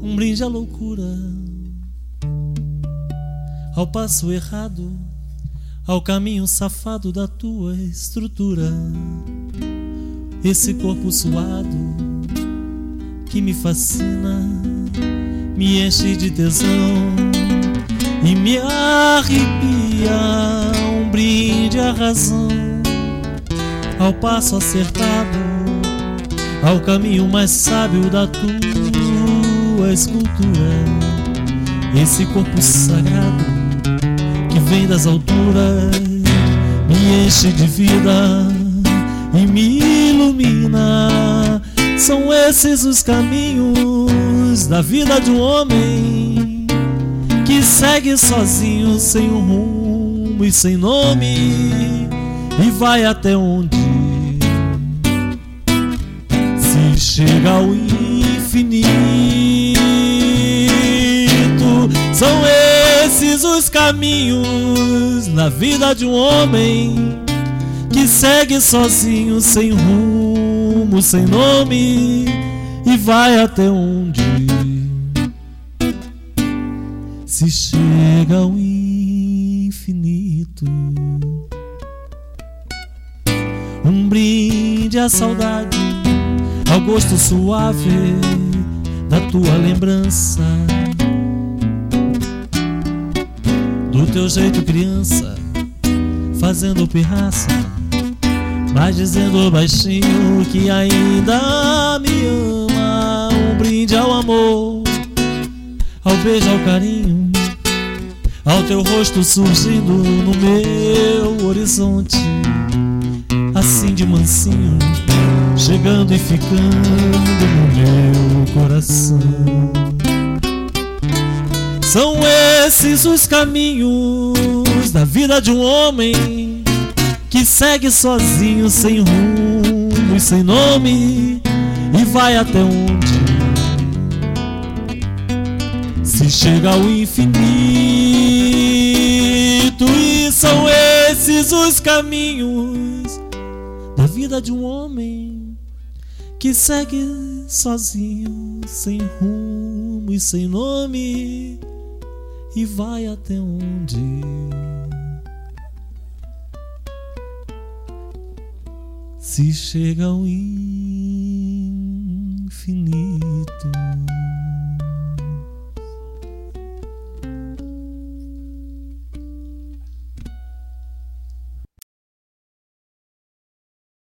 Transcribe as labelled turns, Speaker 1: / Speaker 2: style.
Speaker 1: Um brinde à loucura, ao passo errado, ao caminho safado da tua estrutura. Esse corpo suado que me fascina, me enche de tesão e me arrepia. Um brinde à razão, ao passo acertado, ao caminho mais sábio da tua escultura. Esse corpo sagrado que vem das alturas me enche de vida e me ilumina. São esses os caminhos da vida de um homem que segue sozinho, sem um rumo e sem nome, e vai até onde se chega ao infinito. São esses os caminhos na vida de um homem que segue sozinho, sem rumo, sem nome, e vai até onde se chega ao infinito. Um brinde à saudade, ao gosto suave da tua lembrança. Do teu jeito criança, fazendo pirraça, mas dizendo baixinho que ainda me ama. Um brinde ao amor, ao beijo, ao carinho, ao teu rosto surgindo no meu horizonte, assim de mansinho, chegando e ficando no meu coração. São esses os caminhos da vida de um homem que segue sozinho, sem rumo e sem nome, e vai até onde se chega ao infinito. E são esses os caminhos da vida de um homem que segue sozinho, sem rumo e sem nome, e vai até onde se chega ao infinito.